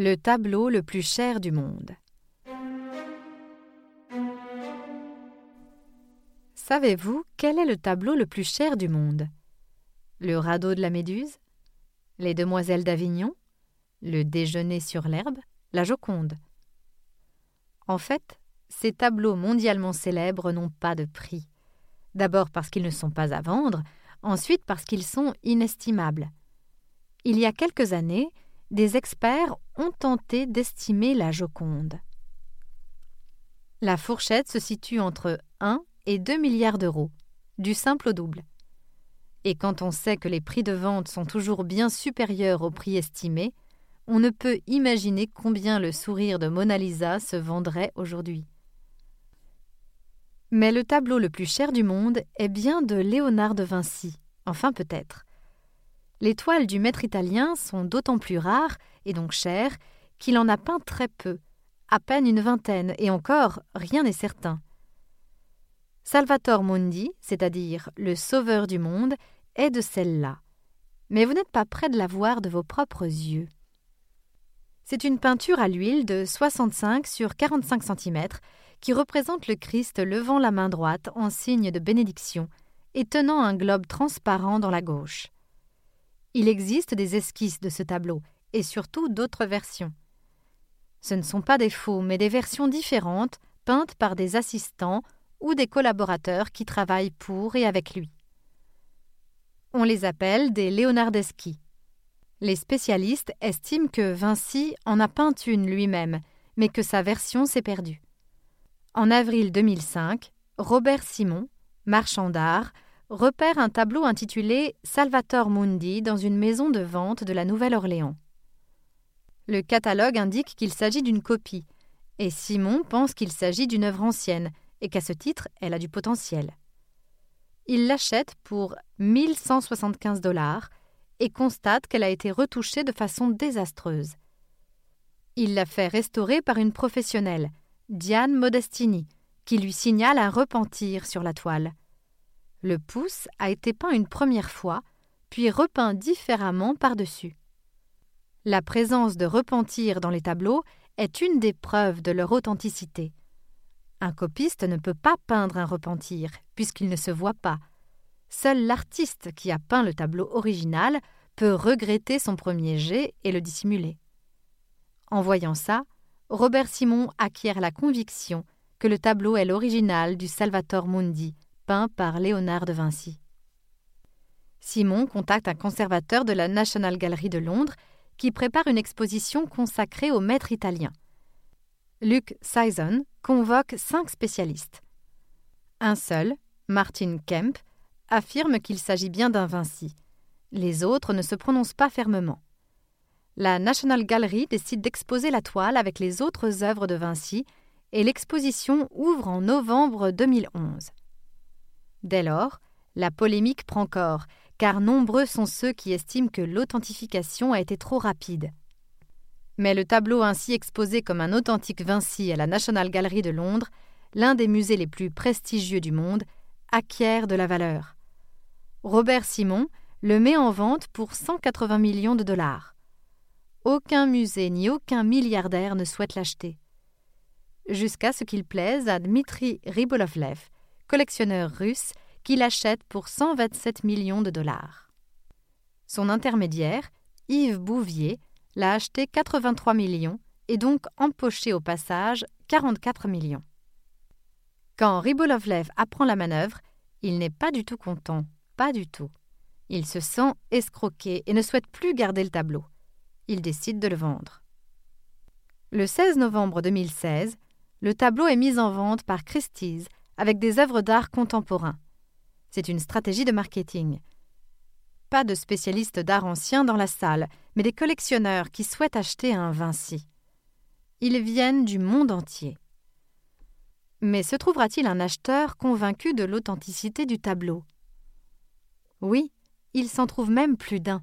Le tableau le plus cher du monde. Savez-vous quel est le tableau le plus cher du monde? Le radeau de la Méduse? Les Demoiselles d'Avignon? Le déjeuner sur l'herbe? La Joconde? En fait, ces tableaux mondialement célèbres n'ont pas de prix. D'abord parce qu'ils ne sont pas à vendre, ensuite parce qu'ils sont inestimables. Il y a quelques années, des experts ont tenté d'estimer la Joconde. La fourchette se situe entre 1 et 2 milliards d'euros, du simple au double. Et quand on sait que les prix de vente sont toujours bien supérieurs au prix estimé, on ne peut imaginer combien le sourire de Mona Lisa se vendrait aujourd'hui. Mais le tableau le plus cher du monde est bien de Léonard de Vinci, enfin peut-être. Les toiles du maître italien sont d'autant plus rares et donc chères qu'il en a peint très peu, à peine une vingtaine, et encore rien n'est certain. Salvator Mundi, c'est-à-dire le sauveur du monde, est de celle-là. Mais vous n'êtes pas près de la voir de vos propres yeux. C'est une peinture à l'huile de 65 sur 45 cm qui représente le Christ levant la main droite en signe de bénédiction et tenant un globe transparent dans la gauche. Il existe des esquisses de ce tableau, et surtout d'autres versions. Ce ne sont pas des faux, mais des versions différentes, peintes par des assistants ou des collaborateurs qui travaillent pour et avec lui. On les appelle des Leonardeschi. Les spécialistes estiment que Vinci en a peint une lui-même, mais que sa version s'est perdue. En avril 2005, Robert Simon, marchand d'art, repère un tableau intitulé Salvator Mundi dans une maison de vente de la Nouvelle-Orléans. Le catalogue indique qu'il s'agit d'une copie, et Simon pense qu'il s'agit d'une œuvre ancienne et qu'à ce titre, elle a du potentiel. Il l'achète pour 1175 dollars et constate qu'elle a été retouchée de façon désastreuse. Il la fait restaurer par une professionnelle, Diane Modestini, qui lui signale un repentir sur la toile. Le pouce a été peint une première fois, puis repeint différemment par-dessus. La présence de repentir dans les tableaux est une des preuves de leur authenticité. Un copiste ne peut pas peindre un repentir, puisqu'il ne se voit pas. Seul l'artiste qui a peint le tableau original peut regretter son premier jet et le dissimuler. En voyant ça, Robert Simon acquiert la conviction que le tableau est l'original du Salvator Mundi, par Léonard de Vinci. Simon contacte un conservateur de la National Gallery de Londres qui prépare une exposition consacrée au maître italien. Luc Sison convoque cinq spécialistes. Un seul, Martin Kemp, affirme qu'il s'agit bien d'un Vinci. Les autres ne se prononcent pas fermement. La National Gallery décide d'exposer la toile avec les autres œuvres de Vinci et l'exposition ouvre en novembre 2011. Dès lors, la polémique prend corps, car nombreux sont ceux qui estiment que l'authentification a été trop rapide. Mais le tableau ainsi exposé comme un authentique Vinci à la National Gallery de Londres, l'un des musées les plus prestigieux du monde, acquiert de la valeur. Robert Simon le met en vente pour 180 millions de dollars. Aucun musée ni aucun milliardaire ne souhaite l'acheter. Jusqu'à ce qu'il plaise à Dmitri Ribolovlev, collectionneur russe, qui l'achète pour 127 millions de dollars. Son intermédiaire, Yves Bouvier, l'a acheté 83 millions et donc empoché au passage 44 millions. Quand Ribolovlev apprend la manœuvre, il n'est pas du tout content, pas du tout. Il se sent escroqué et ne souhaite plus garder le tableau. Il décide de le vendre. Le 16 novembre 2016, le tableau est mis en vente par Christie's avec des œuvres d'art contemporain. C'est une stratégie de marketing. pas de spécialistes d'art ancien dans la salle, mais des collectionneurs qui souhaitent acheter un Vinci. Ils viennent du monde entier. Mais se trouvera-t-il un acheteur convaincu de l'authenticité du tableau? Oui, il s'en trouve même plus d'un.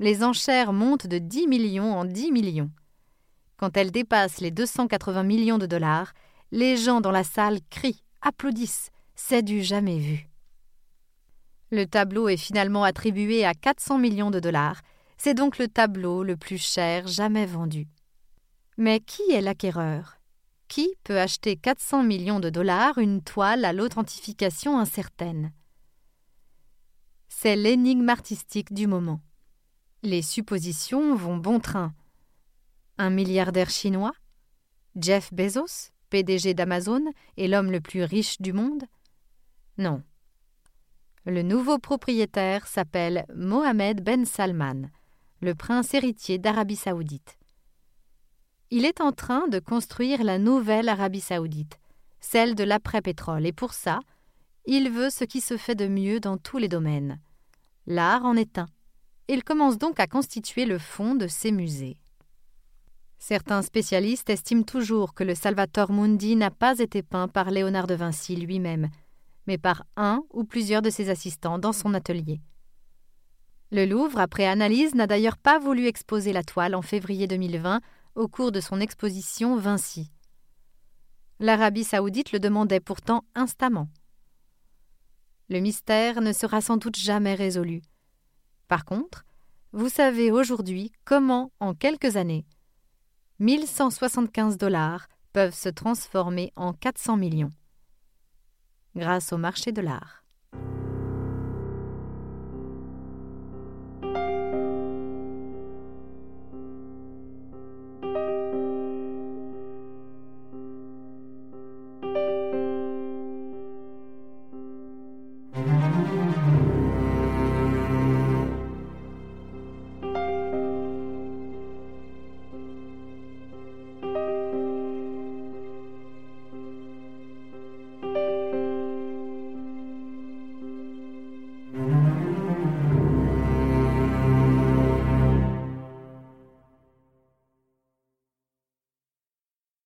Les enchères montent de 10 millions en 10 millions. Quand elles dépassent les 280 millions de dollars, les gens dans la salle crient, applaudissent, c'est du jamais vu. Le tableau est finalement attribué à 400 millions de dollars, c'est donc le tableau le plus cher jamais vendu. Mais qui est l'acquéreur? Qui peut acheter 400 millions de dollars une toile à l'authentification incertaine? C'est l'énigme artistique du moment. Les suppositions vont bon train. Un milliardaire chinois? Jeff Bezos, PDG d'Amazon et l'homme le plus riche du monde Non. Le nouveau propriétaire s'appelle Mohamed Ben Salman, le prince héritier d'Arabie saoudite. Il est en train de construire la nouvelle Arabie saoudite, celle de l'après-pétrole, et pour ça, il veut ce qui se fait de mieux dans tous les domaines. L'art en est un. Il commence donc à constituer le fond de ses musées. Certains spécialistes estiment toujours que le Salvator Mundi n'a pas été peint par Léonard de Vinci lui-même, mais par un ou plusieurs de ses assistants dans son atelier. Le Louvre, après analyse, n'a d'ailleurs pas voulu exposer la toile en février 2020 au cours de son exposition Vinci. L'Arabie saoudite le demandait pourtant instamment. Le mystère ne sera sans doute jamais résolu. Par contre, vous savez aujourd'hui comment, en quelques années, 1175 dollars peuvent se transformer en 400 millions grâce au marché de l'art.